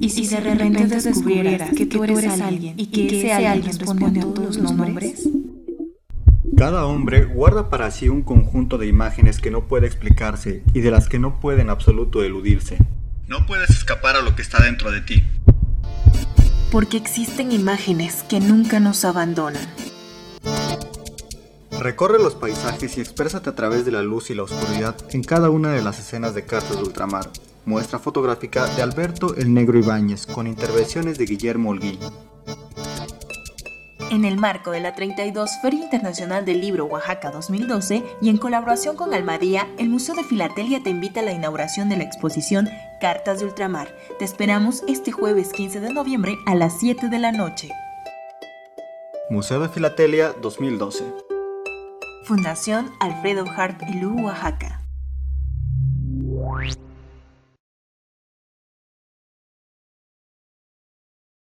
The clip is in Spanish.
¿Y si de repente descubrieras que tú eres alguien y que ese alguien responde a todos los nombres? Cada hombre guarda para sí un conjunto de imágenes que no puede explicarse y de las que no puede en absoluto eludirse. No puedes escapar a lo que está dentro de ti. Porque existen imágenes que nunca nos abandonan. Recorre los paisajes y exprésate a través de la luz y la oscuridad en cada una de las escenas de Cartas de Ultramar. Muestra fotográfica de Alberto el Negro Ibáñez con intervenciones de Guillermo Olguín. En el marco de la 32 Feria Internacional del Libro Oaxaca 2012 y en colaboración con Almadía, el Museo de Filatelia te invita a la inauguración de la exposición Cartas de Ultramar. Te esperamos este jueves 15 de noviembre a las 7 de la noche. Museo de Filatelia 2012. Fundación Alfredo Hart Elú, Oaxaca.